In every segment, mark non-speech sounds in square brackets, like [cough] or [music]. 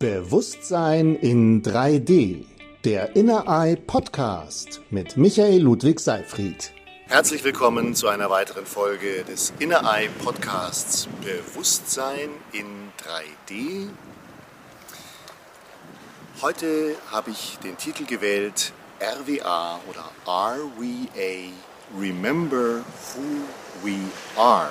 Bewusstsein in 3D. Der Inner Eye Podcast mit Michael Ludwig Seifried. Herzlich willkommen zu einer weiteren Folge des Inner Eye Podcasts Bewusstsein in 3D. Heute habe ich den Titel gewählt RWA oder RWA Remember Who We Are.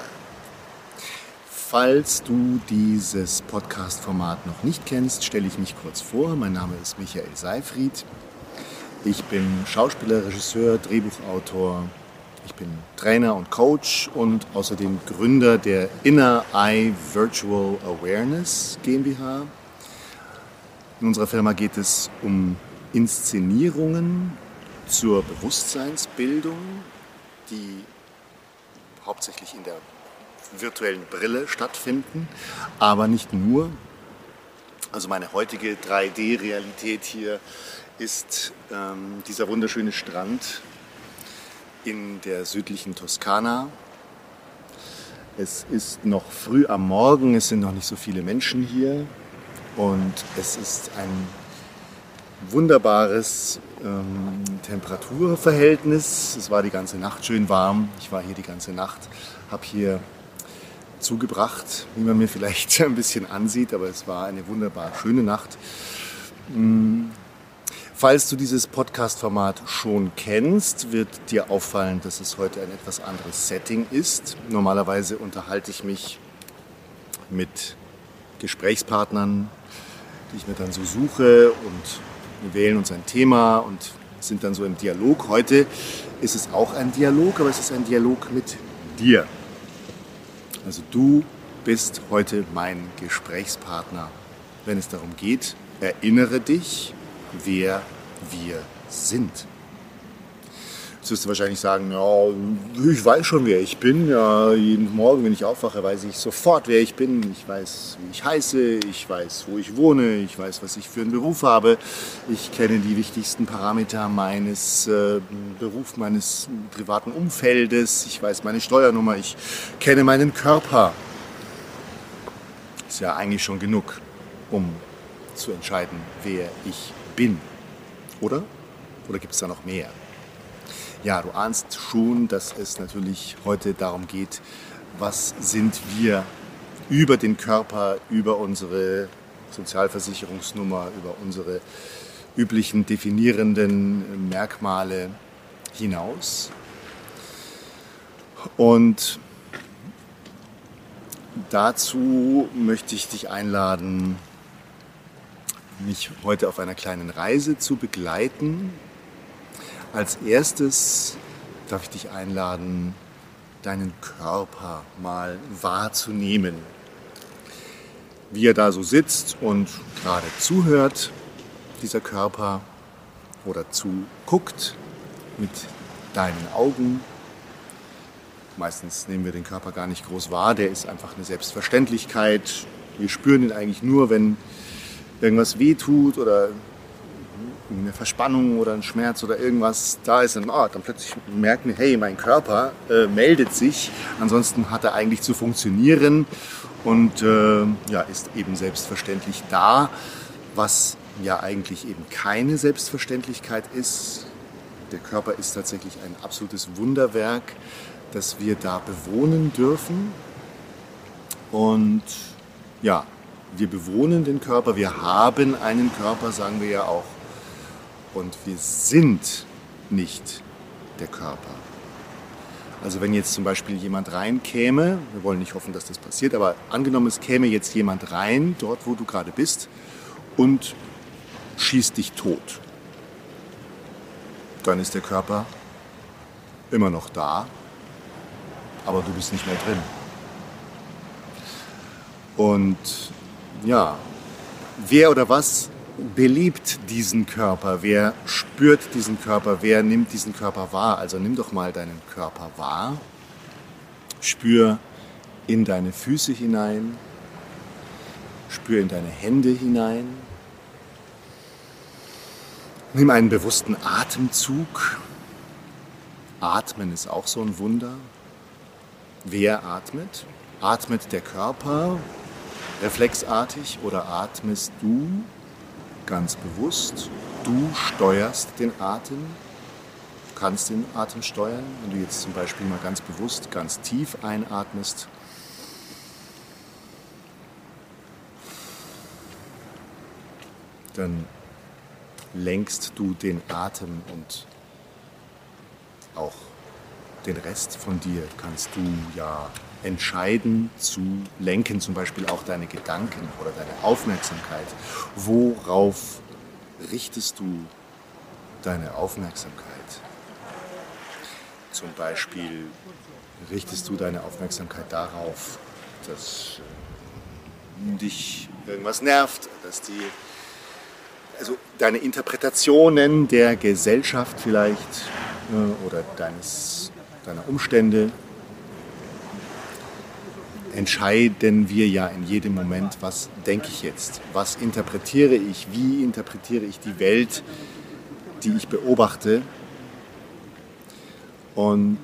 Falls du dieses Podcast-Format noch nicht kennst, stelle ich mich kurz vor. Mein Name ist Michael Seifried. Ich bin Schauspieler, Regisseur, Drehbuchautor. Ich bin Trainer und Coach und außerdem Gründer der Inner Eye Virtual Awareness GmbH. In unserer Firma geht es um Inszenierungen zur Bewusstseinsbildung, die hauptsächlich in der virtuellen Brille stattfinden, aber nicht nur. Also meine heutige 3D-Realität hier ist ähm, dieser wunderschöne Strand in der südlichen Toskana. Es ist noch früh am Morgen, es sind noch nicht so viele Menschen hier und es ist ein wunderbares ähm, Temperaturverhältnis. Es war die ganze Nacht schön warm. Ich war hier die ganze Nacht, habe hier zugebracht, wie man mir vielleicht [laughs] ein bisschen ansieht, aber es war eine wunderbar schöne Nacht. Mm. Falls du dieses Podcast-Format schon kennst, wird dir auffallen, dass es heute ein etwas anderes Setting ist. Normalerweise unterhalte ich mich mit Gesprächspartnern, die ich mir dann so suche und wir wählen uns ein Thema und sind dann so im Dialog. Heute ist es auch ein Dialog, aber es ist ein Dialog mit dir. Also du bist heute mein Gesprächspartner, wenn es darum geht, erinnere dich, wer wir sind. Wirst du wahrscheinlich sagen, ja, ich weiß schon, wer ich bin. Ja, jeden Morgen, wenn ich aufwache, weiß ich sofort, wer ich bin. Ich weiß, wie ich heiße, ich weiß, wo ich wohne, ich weiß, was ich für einen Beruf habe. Ich kenne die wichtigsten Parameter meines äh, Berufs, meines privaten Umfeldes. Ich weiß meine Steuernummer, ich kenne meinen Körper. Ist ja eigentlich schon genug, um zu entscheiden, wer ich bin. Oder? Oder gibt es da noch mehr? Ja, du ahnst schon, dass es natürlich heute darum geht, was sind wir über den Körper, über unsere Sozialversicherungsnummer, über unsere üblichen definierenden Merkmale hinaus. Und dazu möchte ich dich einladen, mich heute auf einer kleinen Reise zu begleiten, als erstes darf ich dich einladen, deinen Körper mal wahrzunehmen. Wie er da so sitzt und gerade zuhört, dieser Körper, oder zuguckt mit deinen Augen. Meistens nehmen wir den Körper gar nicht groß wahr, der ist einfach eine Selbstverständlichkeit. Wir spüren ihn eigentlich nur, wenn irgendwas wehtut oder eine Verspannung oder ein Schmerz oder irgendwas da ist, dann, oh, dann plötzlich merken hey, mein Körper äh, meldet sich. Ansonsten hat er eigentlich zu funktionieren und äh, ja, ist eben selbstverständlich da, was ja eigentlich eben keine Selbstverständlichkeit ist. Der Körper ist tatsächlich ein absolutes Wunderwerk, das wir da bewohnen dürfen. Und ja, wir bewohnen den Körper, wir haben einen Körper, sagen wir ja auch und wir sind nicht der Körper. Also wenn jetzt zum Beispiel jemand reinkäme, wir wollen nicht hoffen, dass das passiert, aber angenommen es käme jetzt jemand rein, dort wo du gerade bist, und schießt dich tot, dann ist der Körper immer noch da, aber du bist nicht mehr drin. Und ja, wer oder was belebt diesen Körper? Wer spürt diesen Körper? Wer nimmt diesen Körper wahr? Also nimm doch mal deinen Körper wahr. Spür in deine Füße hinein. Spür in deine Hände hinein. Nimm einen bewussten Atemzug. Atmen ist auch so ein Wunder. Wer atmet? Atmet der Körper reflexartig oder atmest du ganz bewusst? Du steuerst den Atem, kannst den Atem steuern. Wenn du jetzt zum Beispiel mal ganz bewusst, ganz tief einatmest, dann lenkst du den Atem und auch den Rest von dir kannst du ja entscheiden zu lenken, zum Beispiel auch deine Gedanken oder deine Aufmerksamkeit. Worauf richtest du deine Aufmerksamkeit? Zum Beispiel richtest du deine Aufmerksamkeit darauf, dass dich irgendwas nervt, dass die also deine Interpretationen der Gesellschaft vielleicht äh, oder deines, deiner Umstände entscheiden wir ja in jedem Moment, was denke ich jetzt, was interpretiere ich, wie interpretiere ich die Welt, die ich beobachte. Und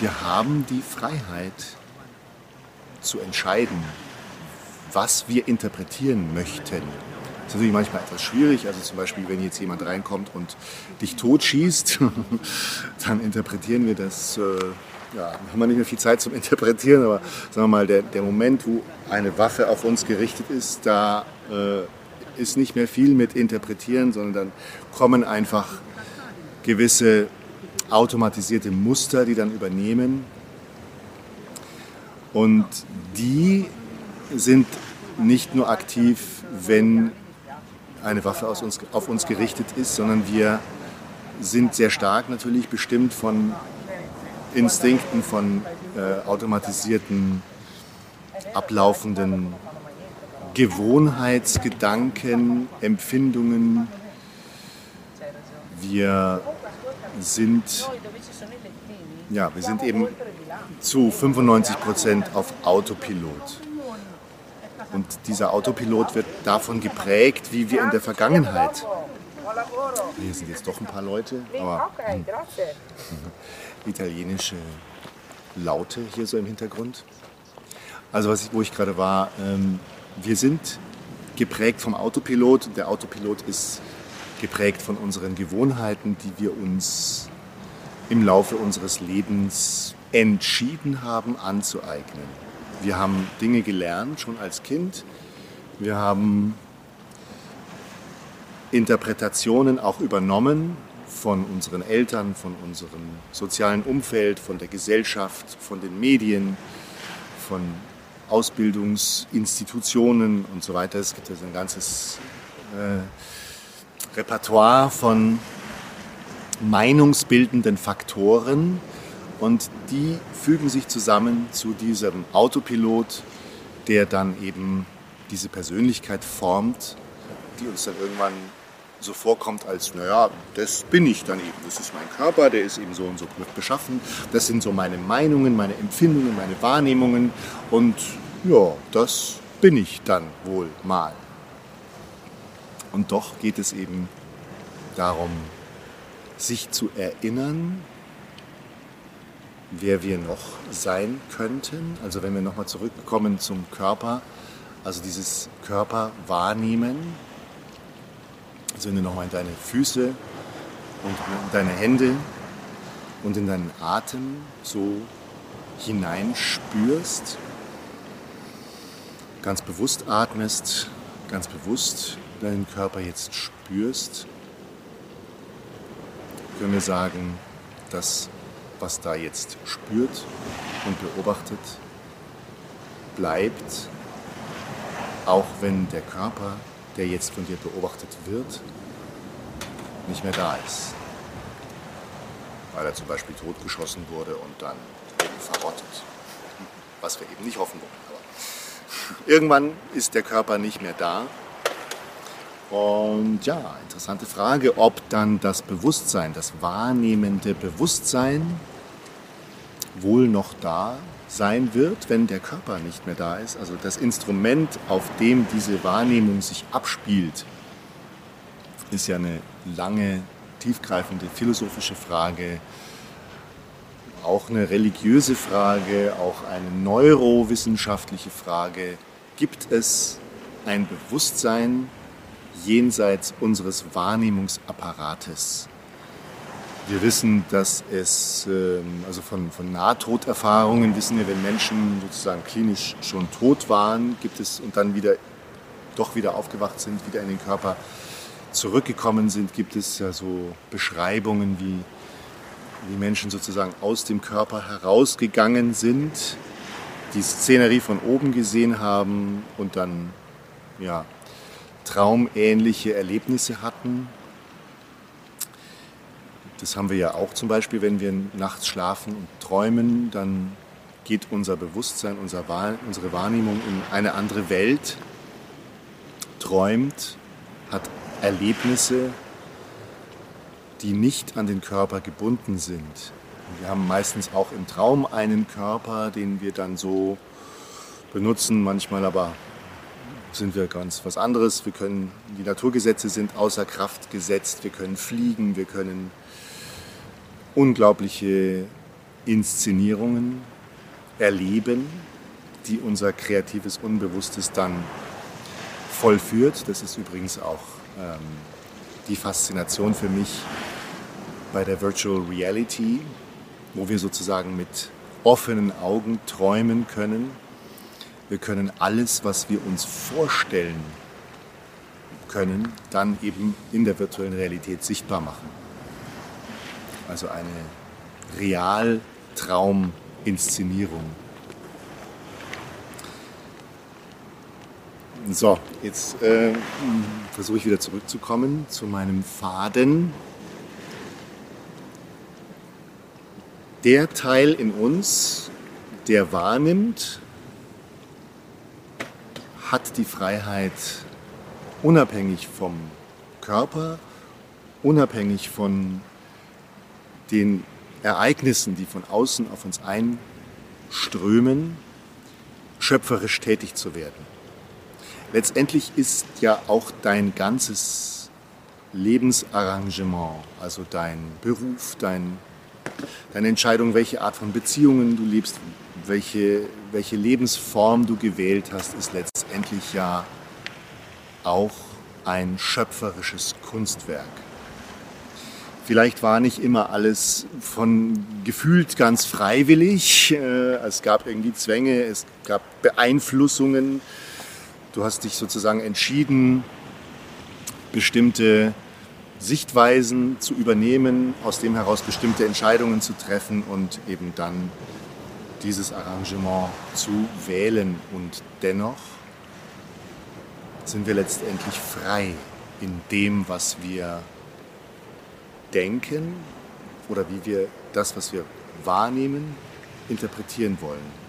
wir haben die Freiheit zu entscheiden, was wir interpretieren möchten. Das ist natürlich manchmal etwas schwierig. Also zum Beispiel, wenn jetzt jemand reinkommt und dich totschießt, [laughs] dann interpretieren wir das äh, ja, haben wir nicht mehr viel Zeit zum Interpretieren, aber sagen wir mal, der, der Moment, wo eine Waffe auf uns gerichtet ist, da äh, ist nicht mehr viel mit Interpretieren, sondern dann kommen einfach gewisse automatisierte Muster, die dann übernehmen. Und die sind nicht nur aktiv, wenn eine Waffe uns, auf uns gerichtet ist, sondern wir sind sehr stark natürlich bestimmt von Instinkten, von äh, automatisierten, ablaufenden Gewohnheitsgedanken, Empfindungen. Wir sind, ja, wir sind eben zu 95 Prozent auf Autopilot. Und dieser Autopilot wird davon geprägt, wie wir in der Vergangenheit. Hier sind jetzt doch ein paar Leute, aber. Italienische Laute hier so im Hintergrund. Also was ich, wo ich gerade war, ähm, wir sind geprägt vom Autopilot. Der Autopilot ist geprägt von unseren Gewohnheiten, die wir uns im Laufe unseres Lebens entschieden haben anzueignen. Wir haben Dinge gelernt schon als Kind. Wir haben Interpretationen auch übernommen von unseren Eltern, von unserem sozialen Umfeld, von der Gesellschaft, von den Medien, von Ausbildungsinstitutionen und so weiter. Es gibt also ein ganzes äh, Repertoire von meinungsbildenden Faktoren und die fügen sich zusammen zu diesem Autopilot, der dann eben diese Persönlichkeit formt, die uns dann irgendwann so vorkommt, als, naja, das bin ich dann eben. Das ist mein Körper, der ist eben so und so beschaffen. Das sind so meine Meinungen, meine Empfindungen, meine Wahrnehmungen. Und ja, das bin ich dann wohl mal. Und doch geht es eben darum, sich zu erinnern, wer wir noch sein könnten. Also wenn wir nochmal zurückkommen zum Körper, also dieses Körper wahrnehmen, du nochmal in deine Füße und in deine Hände und in deinen Atem so hineinspürst, ganz bewusst atmest, ganz bewusst deinen Körper jetzt spürst, können wir sagen, das, was da jetzt spürt und beobachtet, bleibt, auch wenn der Körper der jetzt von dir beobachtet wird, nicht mehr da ist. Weil er zum Beispiel totgeschossen wurde und dann eben verrottet. Was wir eben nicht hoffen wollen. Aber irgendwann ist der Körper nicht mehr da. Und ja, interessante Frage, ob dann das Bewusstsein, das wahrnehmende Bewusstsein wohl noch da sein wird, wenn der Körper nicht mehr da ist. Also das Instrument, auf dem diese Wahrnehmung sich abspielt, ist ja eine lange, tiefgreifende philosophische Frage, auch eine religiöse Frage, auch eine neurowissenschaftliche Frage. gibt es ein Bewusstsein jenseits unseres Wahrnehmungsapparates. Wir wissen, dass es, ähm, also von, von Nahtoderfahrungen wissen wir, wenn Menschen sozusagen klinisch schon tot waren, gibt es und dann wieder, doch wieder aufgewacht sind, wieder in den Körper zurückgekommen sind, gibt es ja so Beschreibungen, wie die Menschen sozusagen aus dem Körper herausgegangen sind, die Szenerie von oben gesehen haben und dann ja, traumähnliche Erlebnisse hatten das haben wir ja auch zum Beispiel, wenn wir nachts schlafen und träumen, dann geht unser Bewusstsein, unsere Wahrnehmung in eine andere Welt, träumt, hat Erlebnisse, die nicht an den Körper gebunden sind. wir haben meistens auch im Traum einen Körper, den wir dann so benutzen, manchmal aber sind wir ganz was anderes. Wir können, die Naturgesetze sind außer Kraft gesetzt, wir können fliegen, wir können unglaubliche Inszenierungen erleben, die unser kreatives Unbewusstes dann vollführt. Das ist übrigens auch ähm, die Faszination für mich bei der Virtual Reality, wo wir sozusagen mit offenen Augen träumen können. Wir können alles, was wir uns vorstellen können, dann eben in der virtuellen Realität sichtbar machen. Also eine Realtrauminszenierung. So, jetzt äh, versuche ich wieder zurückzukommen zu meinem Faden. Der Teil in uns, der wahrnimmt, hat die Freiheit, unabhängig vom Körper, unabhängig von den Ereignissen, die von außen auf uns einströmen, schöpferisch tätig zu werden. Letztendlich ist ja auch dein ganzes Lebensarrangement, also dein Beruf, dein, deine Entscheidung, welche Art von Beziehungen du lebst, welche, welche Lebensform du gewählt hast, ist letztendlich ja auch ein schöpferisches Kunstwerk. Vielleicht war nicht immer alles von gefühlt ganz freiwillig. Äh, es gab irgendwie Zwänge, es gab Beeinflussungen. Du hast dich sozusagen entschieden, bestimmte Sichtweisen zu übernehmen, aus dem heraus bestimmte Entscheidungen zu treffen und eben dann dieses Arrangement zu wählen. Und dennoch sind wir letztendlich frei in dem, was wir denken oder wie wir das, was wir wahrnehmen, interpretieren wollen.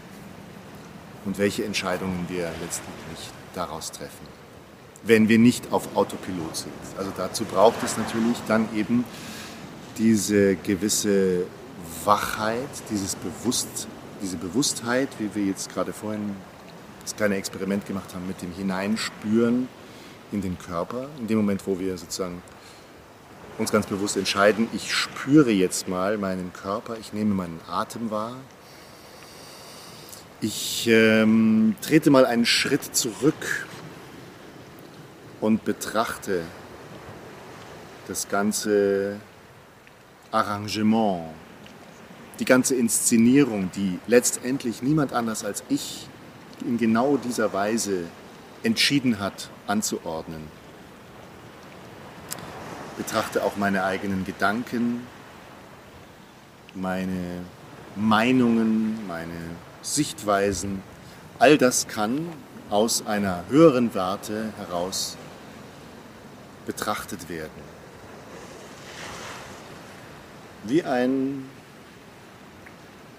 Und welche Entscheidungen wir letztendlich daraus treffen, wenn wir nicht auf Autopilot sind. Also dazu braucht es natürlich dann eben diese gewisse Wachheit, dieses Bewusst, diese Bewusstheit, wie wir jetzt gerade vorhin das kleine Experiment gemacht haben mit dem Hineinspüren in den Körper, in dem Moment, wo wir sozusagen uns ganz bewusst entscheiden, ich spüre jetzt mal meinen Körper, ich nehme meinen Atem wahr. Ich ähm, trete mal einen Schritt zurück und betrachte das ganze Arrangement, die ganze Inszenierung, die letztendlich niemand anders als ich in genau dieser Weise entschieden hat anzuordnen betrachte auch meine eigenen Gedanken, meine Meinungen, meine Sichtweisen. All das kann aus einer höheren Warte heraus betrachtet werden. Wie ein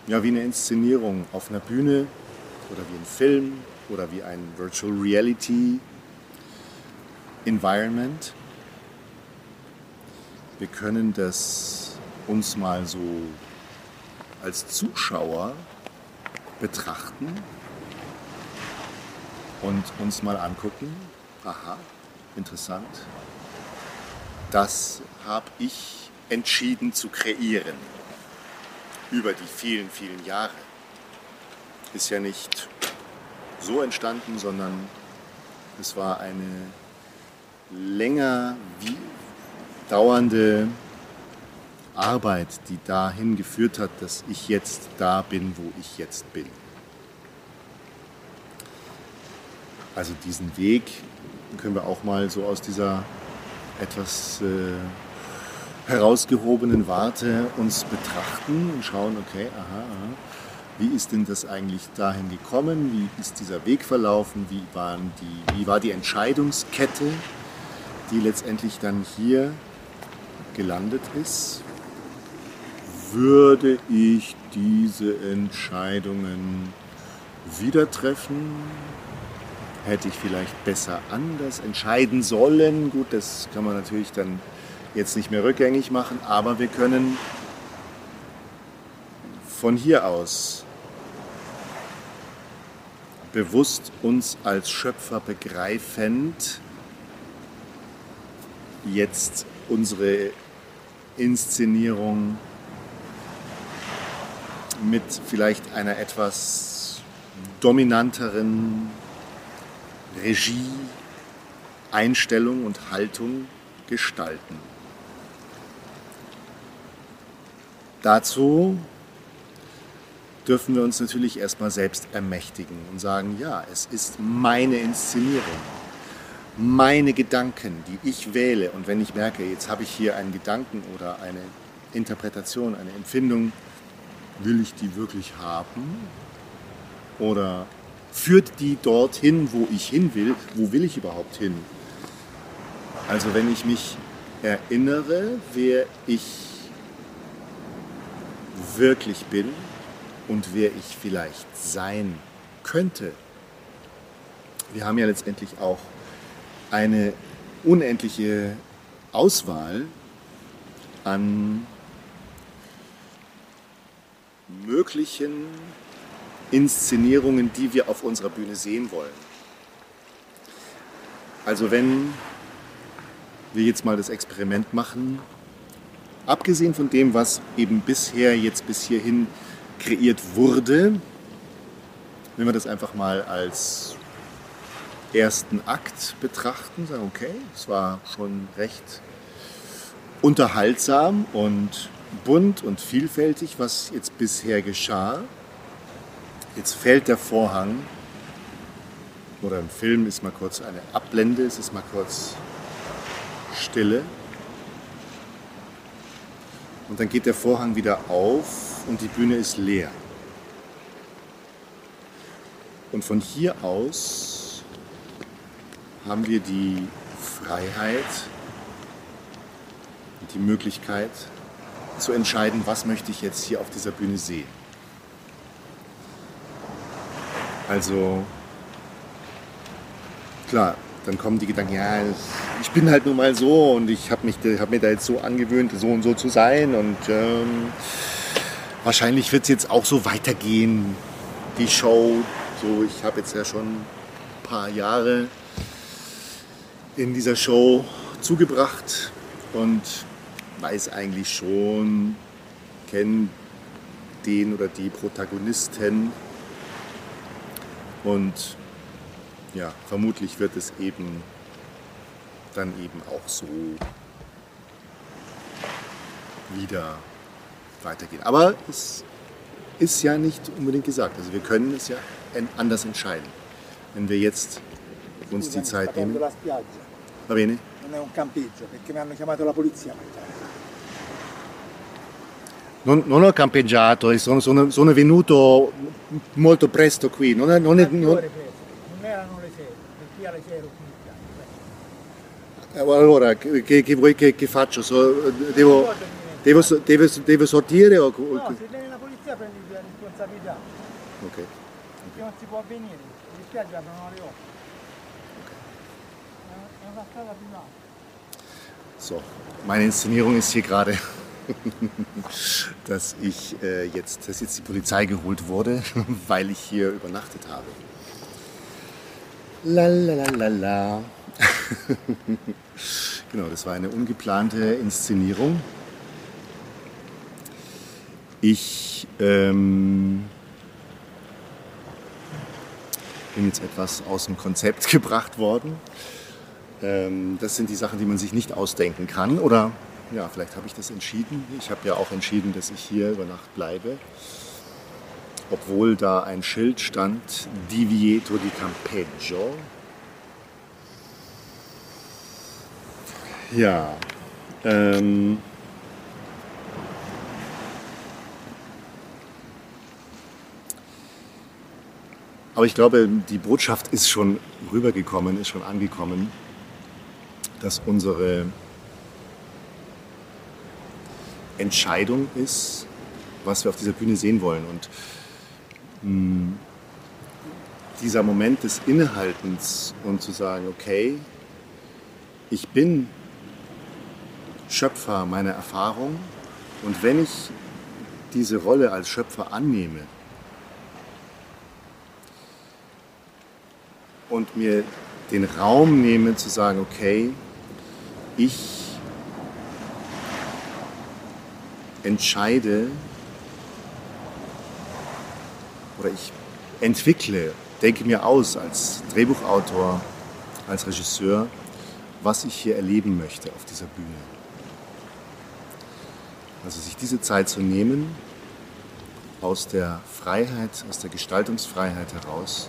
ja, wie eine Inszenierung auf einer Bühne oder wie ein Film oder wie ein Virtual Reality Environment. Wir können das uns mal so als Zuschauer betrachten und uns mal angucken. Aha, interessant. Das habe ich entschieden zu kreieren. Über die vielen, vielen Jahre. Ist ja nicht so entstanden, sondern es war eine länger wie dauernde Arbeit, die dahin geführt hat, dass ich jetzt da bin, wo ich jetzt bin. Also diesen Weg können wir auch mal so aus dieser etwas äh, herausgehobenen Warte uns betrachten und schauen, okay, aha, aha, wie ist denn das eigentlich dahin gekommen? Wie ist dieser Weg verlaufen? Wie, waren die, wie war die Entscheidungskette, die letztendlich dann hier gelandet ist? Würde ich diese Entscheidungen wieder treffen? Hätte ich vielleicht besser anders entscheiden sollen? Gut, das kann man natürlich dann jetzt nicht mehr rückgängig machen, aber wir können von hier aus bewusst uns als Schöpfer begreifend jetzt unsere Inszenierung mit vielleicht einer etwas dominanteren Regie, Einstellung und Haltung gestalten. Dazu dürfen wir uns natürlich erstmal selbst ermächtigen und sagen, ja, es ist meine Inszenierung, meine Gedanken, die ich wähle. Und wenn ich merke, jetzt habe ich hier einen Gedanken oder eine Interpretation, eine Empfindung, will ich die wirklich haben? Oder führt die dorthin, wo ich hin will? Wo will ich überhaupt hin? Also wenn ich mich erinnere, wer ich wirklich bin, und wer ich vielleicht sein könnte. Wir haben ja letztendlich auch eine unendliche Auswahl an möglichen Inszenierungen, die wir auf unserer Bühne sehen wollen. Also wenn wir jetzt mal das Experiment machen, abgesehen von dem, was eben bisher jetzt bis hierhin kreiert wurde, wenn wir das einfach mal als ersten Akt betrachten, sagen, okay, es war schon recht unterhaltsam und bunt und vielfältig, was jetzt bisher geschah. Jetzt fällt der Vorhang oder im Film ist mal kurz eine Ablende, es ist mal kurz Stille. Und dann geht der Vorhang wieder auf und die Bühne ist leer. Und von hier aus haben wir die Freiheit die Möglichkeit zu entscheiden, was möchte ich jetzt hier auf dieser Bühne sehen. Also klar, dann kommen die Gedanken, ja, ich bin halt nun mal so und ich habe hab mir da jetzt so angewöhnt, so und so zu sein und ähm, wahrscheinlich wird es jetzt auch so weitergehen, die Show. So, ich habe jetzt ja schon ein paar Jahre in dieser Show zugebracht und weiß eigentlich schon, kenne den oder die Protagonisten und ja, vermutlich wird es eben dann eben auch so wieder weitergehen. Aber es ist ja nicht unbedingt gesagt. Also wir können es ja anders entscheiden. Wenn wir jetzt uns die Zeit nehmen. Va bene? Non è un campeggio, perché mi hanno chiamato la polizia. Non, non ho campeggiato, sono, sono, sono, venuto molto presto qui. Non, è, non, è, non... non erano le 6, perché alle 6 ero qui. Allora, che, che vuoi che, che faccio? So, devo... Devo, devo, devo sortire o... No, se viene la polizia prendi la responsabilità. Ok. Perché non si può avvenire, le spiagge aprono alle 8. So, meine Inszenierung ist hier gerade, [laughs] dass ich äh, jetzt, dass jetzt die Polizei geholt wurde, [laughs] weil ich hier übernachtet habe. La la la la la. [laughs] genau, das war eine ungeplante Inszenierung. Ich ähm, bin jetzt etwas aus dem Konzept gebracht worden. Ähm, das sind die Sachen, die man sich nicht ausdenken kann. Oder ja, vielleicht habe ich das entschieden. Ich habe ja auch entschieden, dass ich hier über Nacht bleibe. Obwohl da ein Schild stand, Divieto di Campeggio. Ja, ähm, aber ich glaube, die Botschaft ist schon rübergekommen, ist schon angekommen, dass unsere Entscheidung ist, was wir auf dieser Bühne sehen wollen. Und hm, dieser Moment des Innehaltens und zu sagen, okay, ich bin Schöpfer meiner Erfahrung und wenn ich diese Rolle als Schöpfer annehme und mir den Raum nehme zu sagen, okay, ich entscheide oder ich entwickle, denke mir aus als Drehbuchautor, als Regisseur, was ich hier erleben möchte auf dieser Bühne. Also sich diese Zeit zu nehmen, aus der Freiheit, aus der Gestaltungsfreiheit heraus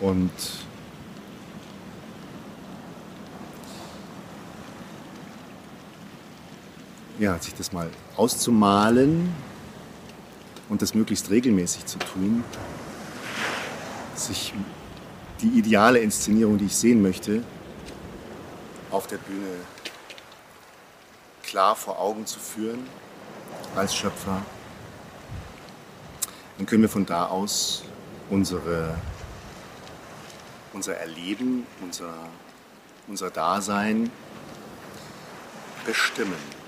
und ja, sich das mal auszumalen und das möglichst regelmäßig zu tun, sich die ideale Inszenierung, die ich sehen möchte, auf der Bühne klar vor Augen zu führen als Schöpfer, dann können wir von da aus unsere, unser Erleben, unser, unser Dasein bestimmen.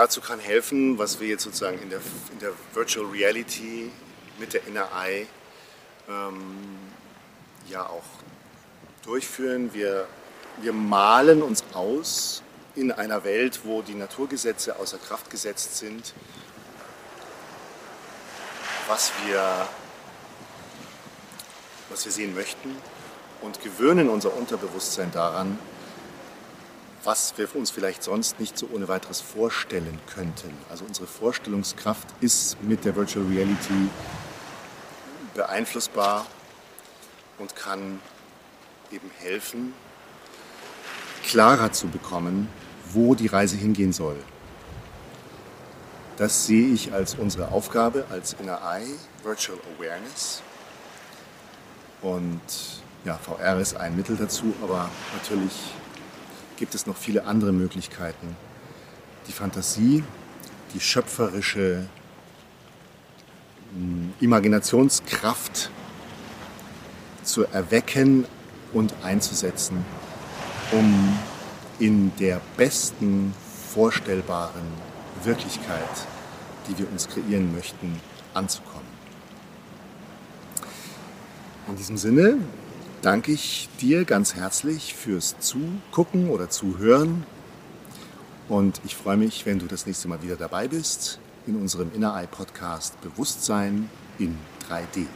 Dazu kann helfen, was wir jetzt sozusagen in der, in der Virtual Reality mit der Inner Eye ähm, ja auch durchführen. Wir wir malen uns aus in einer Welt, wo die Naturgesetze außer Kraft gesetzt sind, was wir, was wir sehen möchten und gewöhnen unser Unterbewusstsein daran, was wir uns vielleicht sonst nicht so ohne weiteres vorstellen könnten. Also unsere Vorstellungskraft ist mit der Virtual Reality beeinflussbar und kann eben helfen, klarer zu bekommen, wo die Reise hingehen soll. Das sehe ich als unsere Aufgabe als Inner Eye Virtual Awareness. Und ja, VR ist ein Mittel dazu, aber natürlich gibt es noch viele andere Möglichkeiten. Die Fantasie, die schöpferische hm, Imaginationskraft zu erwecken und einzusetzen um in der besten vorstellbaren Wirklichkeit, die wir uns kreieren möchten, anzukommen. In diesem Sinne danke ich dir ganz herzlich fürs Zugucken oder Zuhören und ich freue mich, wenn du das nächste Mal wieder dabei bist in unserem Inner Eye Podcast Bewusstsein in 3D.